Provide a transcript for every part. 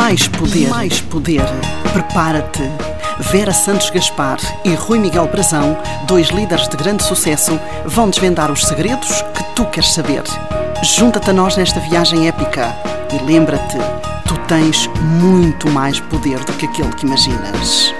Mais poder. Mais poder. Prepara-te. Vera Santos Gaspar e Rui Miguel Brazão, dois líderes de grande sucesso, vão desvendar os segredos que tu queres saber. Junta-te a nós nesta viagem épica e lembra-te, tu tens muito mais poder do que aquele que imaginas.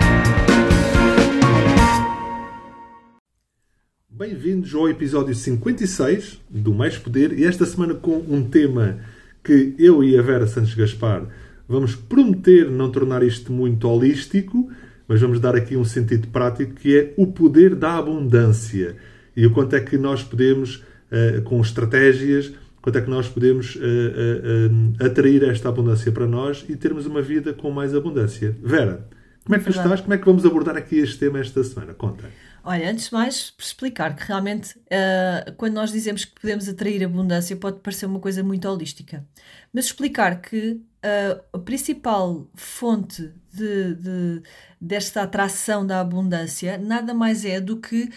Bem-vindos ao episódio 56 do Mais Poder e esta semana com um tema que eu e a Vera Santos Gaspar vamos prometer não tornar isto muito holístico, mas vamos dar aqui um sentido prático que é o poder da abundância e o quanto é que nós podemos, uh, com estratégias, quanto é que nós podemos uh, uh, atrair esta abundância para nós e termos uma vida com mais abundância. Vera, como é que tu estás? Como é que vamos abordar aqui este tema esta semana? Conta. Olha, antes de mais, explicar que realmente uh, quando nós dizemos que podemos atrair abundância pode parecer uma coisa muito holística. Mas explicar que a principal fonte de, de, desta atração da abundância nada mais é do que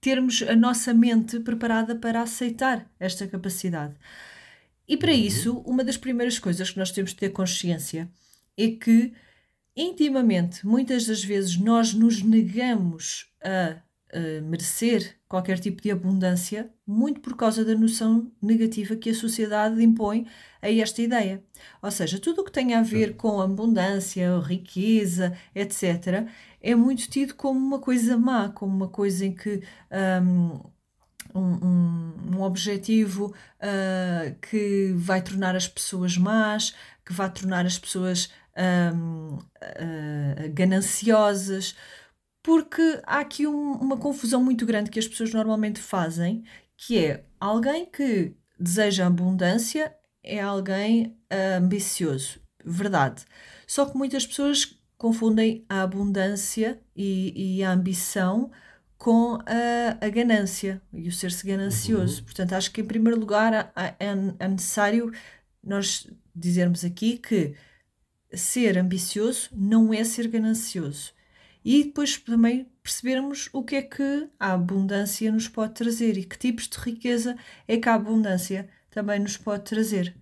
termos a nossa mente preparada para aceitar esta capacidade. E para uhum. isso, uma das primeiras coisas que nós temos de ter consciência é que intimamente, muitas das vezes, nós nos negamos a, a, merecer qualquer tipo de abundância, muito por causa da noção negativa que a sociedade impõe a esta ideia. Ou seja, tudo o que tem a ver com abundância, riqueza, etc., é muito tido como uma coisa má, como uma coisa em que. Um, um, um, objetivo uh, que vai tornar as pessoas más, que vai tornar as pessoas um, uh, gananciosas, porque há aqui um, uma confusão muito grande que as pessoas normalmente fazem, que é alguém que deseja abundância é alguém uh, ambicioso, verdade. Só que muitas pessoas confundem a abundância e, e a ambição com a, a, ganância e o ser-se ganancioso. Uhum. Portanto, acho que em primeiro lugar é, é necessário nós dizermos aqui que ser ambicioso não é ser ganancioso. E depois também percebermos o que é que a abundância nos pode trazer e que tipos de riqueza é que a abundância também nos pode trazer.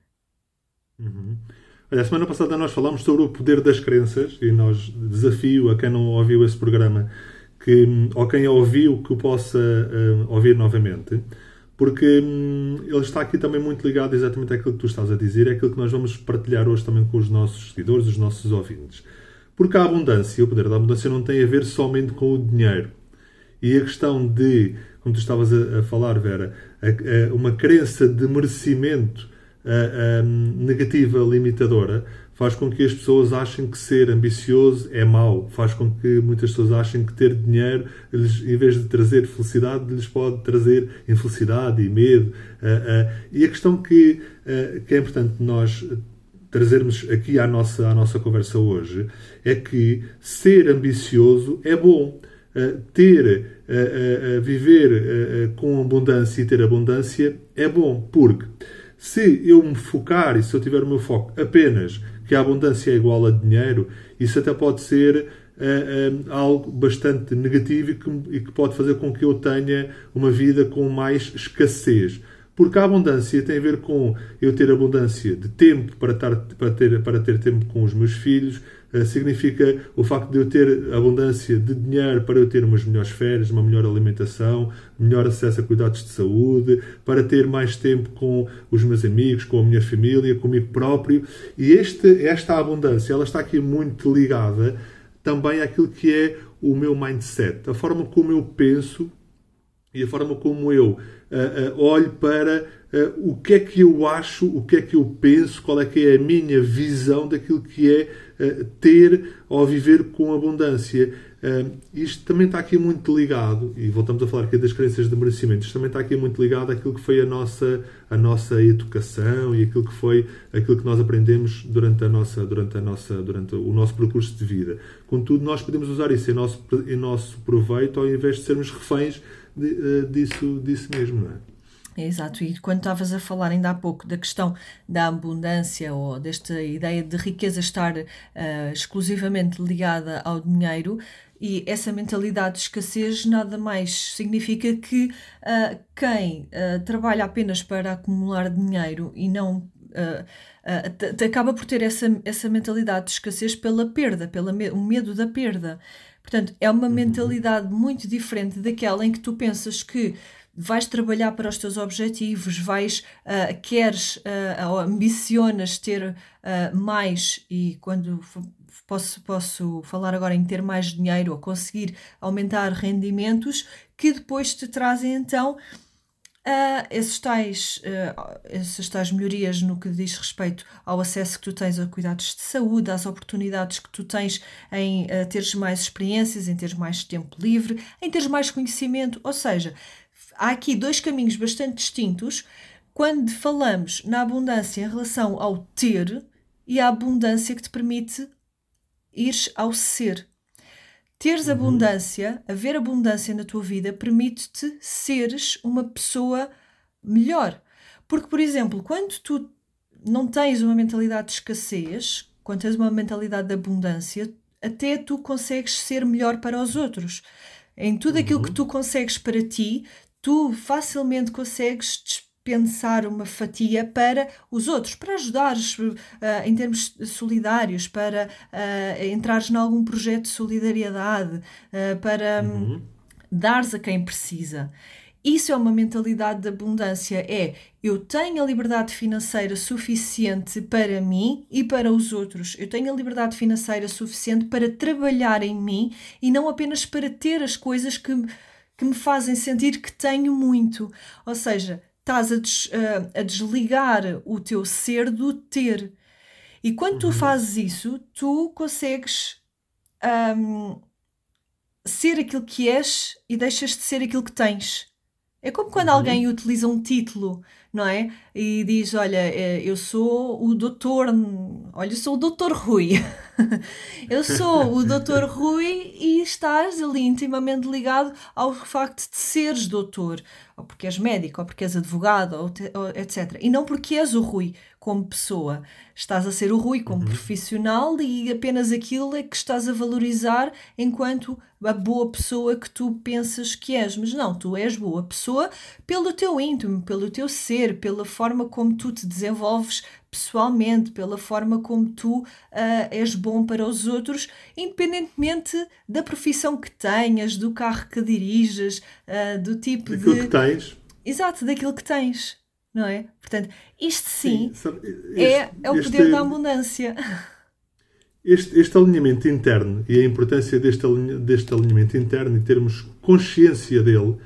Uhum. Olha, a semana passada nós falámos sobre o poder das crenças e nós desafio a quem não ouviu esse programa que, ou quem ouviu que o possa uh, ouvir novamente porque hum, ele está aqui também muito ligado exatamente àquilo que tu estás a dizer, é aquilo que nós vamos partilhar hoje também com os nossos seguidores, os nossos ouvintes. Porque a abundância, o poder da abundância, não tem a ver somente com o dinheiro. E a questão de, como tu estavas a, a falar, Vera, a, a, uma crença de merecimento negativa, limitadora, faz com que as pessoas achem que ser ambicioso é mau, faz com que muitas pessoas achem que ter dinheiro, em vez de trazer felicidade, lhes pode trazer infelicidade e medo. E a questão que, que é importante nós trazermos aqui à nossa, à nossa conversa hoje é que ser ambicioso é bom. ter, viver com abundância e ter abundância é bom, porque se eu me focar e se eu tiver o meu foco apenas que a abundância é igual a dinheiro, isso até pode ser uh, uh, algo bastante negativo e que, e que pode fazer com que eu tenha uma vida com mais escassez. Porque a abundância tem a ver com eu ter abundância de tempo para, estar, para, ter, para ter tempo com os meus filhos, uh, significa o facto de eu ter abundância de dinheiro para eu ter umas melhores férias, uma melhor alimentação, melhor acesso a cuidados de saúde, para ter mais tempo com os meus amigos, com a minha família, comigo próprio. E este, esta abundância, ela está aqui muito ligada também àquilo que é o meu mindset, a forma como eu penso e a forma como eu uh, uh, olho para uh, o que é que eu acho, o que é que eu penso, qual é que é a minha visão daquilo que é ter ou viver com abundância. Isto também está aqui muito ligado, e voltamos a falar aqui das crenças de merecimento, isto também está aqui muito ligado àquilo que foi a nossa, a nossa educação e aquilo que foi aquilo que nós aprendemos durante, a nossa, durante, a nossa, durante o nosso percurso de vida. Contudo, nós podemos usar isso em nosso, em nosso proveito ao invés de sermos reféns de, uh, disso, disso mesmo, não é? Exato, e quando estavas a falar ainda há pouco da questão da abundância ou desta ideia de riqueza estar uh, exclusivamente ligada ao dinheiro, e essa mentalidade de escassez nada mais significa que uh, quem uh, trabalha apenas para acumular dinheiro e não uh, uh, acaba por ter essa, essa mentalidade de escassez pela perda, pelo me medo da perda. Portanto, é uma uhum. mentalidade muito diferente daquela em que tu pensas que vais trabalhar para os teus objetivos, vais, uh, queres, ambicionas ter mais e quando posso, posso falar agora em ter mais dinheiro ou conseguir aumentar rendimentos que depois te trazem então Uh, esses tais, uh, essas tais melhorias no que diz respeito ao acesso que tu tens a cuidados de saúde, às oportunidades que tu tens em uh, teres mais experiências, em teres mais tempo livre, em teres mais conhecimento. Ou seja, há aqui dois caminhos bastante distintos quando falamos na abundância em relação ao ter e a abundância que te permite ir ao ser. Teres uhum. abundância, haver abundância na tua vida, permite-te seres uma pessoa melhor. Porque, por exemplo, quando tu não tens uma mentalidade de escassez, quando tens uma mentalidade de abundância, até tu consegues ser melhor para os outros. Em tudo aquilo uhum. que tu consegues para ti, tu facilmente consegues pensar uma fatia para os outros, para ajudares uh, em termos solidários, para uh, entrares em algum projeto de solidariedade, uh, para um, uhum. dares a quem precisa. Isso é uma mentalidade de abundância. É eu tenho a liberdade financeira suficiente para mim e para os outros. Eu tenho a liberdade financeira suficiente para trabalhar em mim e não apenas para ter as coisas que, que me fazem sentir que tenho muito. Ou seja, estás a, des, a, a desligar o teu ser do ter. E quando tu uhum. fazes isso, tu consegues um, ser aquilo que és e deixas de ser aquilo que tens. É como quando uhum. alguém utiliza um título, não é? E diz: Olha, eh, eu sou o doutor. Olha, eu sou o doutor Rui. eu sou o doutor Rui e estás ali intimamente ligado ao facto de seres doutor ou porque és médico, ou porque és advogado, ou, te, ou, etc. E não porque és o Rui como pessoa. Estás a ser o Rui como uhum. profissional e apenas aquilo é que estás a valorizar enquanto a boa pessoa que tu pensas que és. Mas não, tu és boa pessoa pelo teu íntimo, pelo teu ser, pela forma como tu te desenvolves pessoalmente, pela forma como tu uh, és bom para os outros, independentemente da profissão que tenhas, do carro que diriges, uh, do tipo daquilo de. que tens. Exato, daquilo que tens, não é? Portanto, isto sim, sim sabe, este, é, é o poder da abundância. Este, este alinhamento interno e a importância deste, deste alinhamento interno e termos consciência dele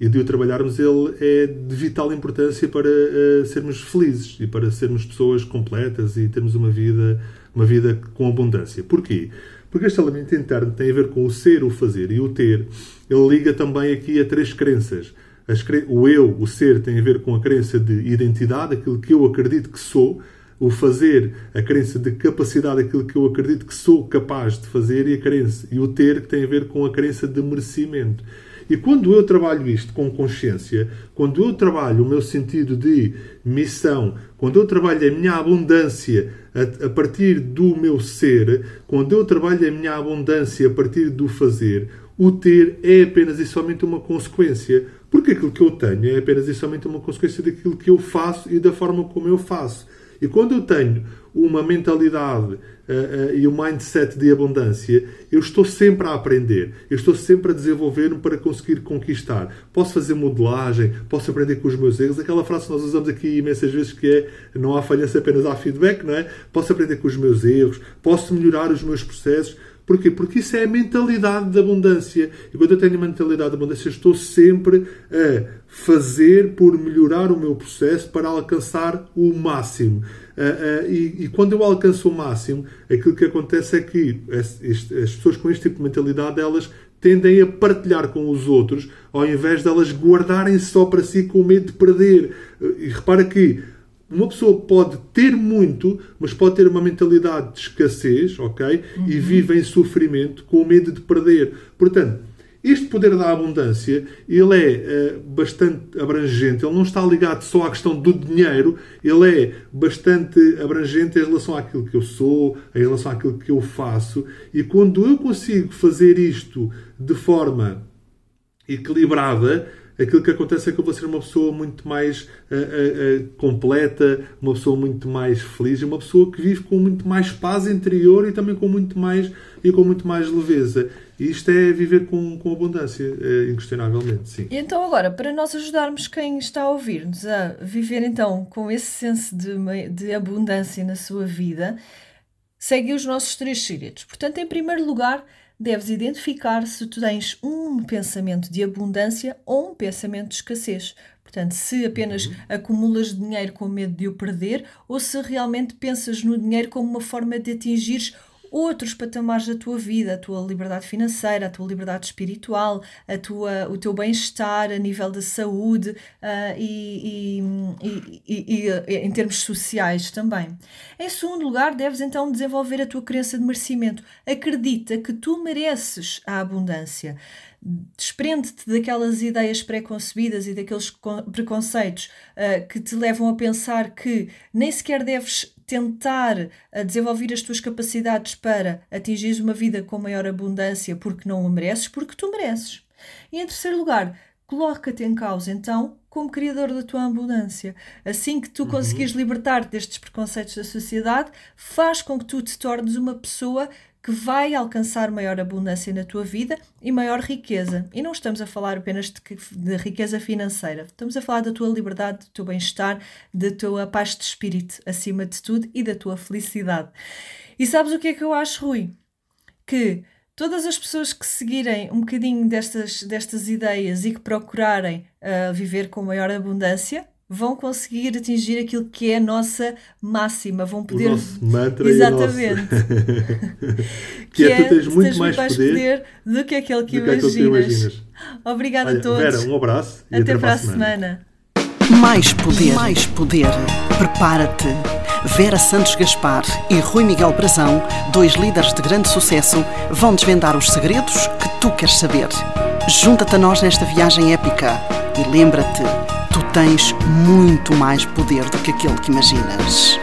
e de o trabalharmos, ele é de vital importância para uh, sermos felizes e para sermos pessoas completas e termos uma vida, uma vida com abundância. Porquê? Porque este elemento interno tem a ver com o ser, o fazer e o ter. Ele liga também aqui a três crenças. Cre... O eu, o ser, tem a ver com a crença de identidade, aquilo que eu acredito que sou. O fazer, a crença de capacidade, aquilo que eu acredito que sou capaz de fazer. E, a crença, e o ter, que tem a ver com a crença de merecimento. E quando eu trabalho isto com consciência, quando eu trabalho o meu sentido de missão, quando eu trabalho a minha abundância a, a partir do meu ser, quando eu trabalho a minha abundância a partir do fazer, o ter é apenas e somente uma consequência. Porque aquilo que eu tenho é apenas e somente uma consequência daquilo que eu faço e da forma como eu faço. E quando eu tenho uma mentalidade uh, uh, e um mindset de abundância, eu estou sempre a aprender, eu estou sempre a desenvolver-me para conseguir conquistar. Posso fazer modelagem, posso aprender com os meus erros. Aquela frase que nós usamos aqui imensas vezes que é não há falhança, apenas há feedback, não é? Posso aprender com os meus erros, posso melhorar os meus processos. Porquê? Porque isso é a mentalidade de abundância. E quando eu tenho a mentalidade de abundância, estou sempre a fazer por melhorar o meu processo para alcançar o máximo. Uh, uh, e, e, quando eu alcanço o máximo, aquilo que acontece é que as, as, pessoas com este tipo de mentalidade, elas tendem a partilhar com os outros, ao invés de elas guardarem só para si com medo de perder. Uh, e repara que uma pessoa pode ter muito, mas pode ter uma mentalidade de escassez, ok? Uhum. E vive em sofrimento com medo de perder. Portanto, este poder da abundância, ele é uh, bastante abrangente, ele não está ligado só à questão do dinheiro, ele é bastante abrangente em relação àquilo que eu sou, em relação àquilo que eu faço, e quando eu consigo fazer isto de forma equilibrada, aquilo que acontece é que eu vou ser uma pessoa muito mais uh, uh, uh, completa, uma pessoa muito mais feliz, uma pessoa que vive com muito mais paz interior e também com muito mais e com muito mais leveza. E isto é viver com, com abundância, inquestionavelmente, sim. E então agora, para nós ajudarmos quem está a ouvir-nos a viver então com esse senso de, de abundância na sua vida, segue os nossos três segredos. Portanto, em primeiro lugar, deves identificar se tu tens um pensamento de abundância ou um pensamento de escassez. Portanto, se apenas uhum. acumulas dinheiro com medo de o perder ou se realmente pensas no dinheiro como uma forma de atingir outros patamares da tua vida, a tua liberdade financeira, a tua liberdade espiritual, a tua, o teu bem-estar a nível da saúde uh, e, e, e, e, em termos sociais também. Em segundo lugar, deves então desenvolver a tua crença de merecimento. Acredita que tu mereces a abundância desprende-te daquelas ideias pré-concebidas e daqueles preconceitos uh, que te levam a pensar que nem sequer deves tentar uh, desenvolver as tuas capacidades para atingir uma vida com maior abundância porque não a mereces, porque tu mereces. E em terceiro lugar, coloca-te em causa então como criador da tua abundância. Assim que tu uhum. conseguires libertar-te destes preconceitos da sociedade, faz com que tu te tornes uma pessoa que vai alcançar maior abundância na tua vida e maior riqueza. E não estamos a falar apenas de, de riqueza financeira, estamos a falar da tua liberdade, do teu bem-estar, da tua paz de espírito, acima de tudo, e da tua felicidade. E sabes o que é que eu acho, Rui? Que todas as pessoas que seguirem um bocadinho destas, destas ideias e que procurarem uh, viver com maior abundância, vão conseguir atingir aquilo que é a nossa máxima, vão poder. O nosso mantra Exatamente. que, que, é, tu tens muito tens mais, poder, poder, do que aquele que, imaginas. Que imaginas. Obrigada Olha, a todos. Vera, um abraço e até, até para a semana. semana. Mais poder, mais poder. Prepara-te. Vera Santos Gaspar e Rui Miguel Brazão, dois líderes de grande sucesso, vão desvendar os segredos que tu queres saber. Junta-te a nós nesta viagem épica e lembra-te tens muito mais poder do que aquele que imaginas.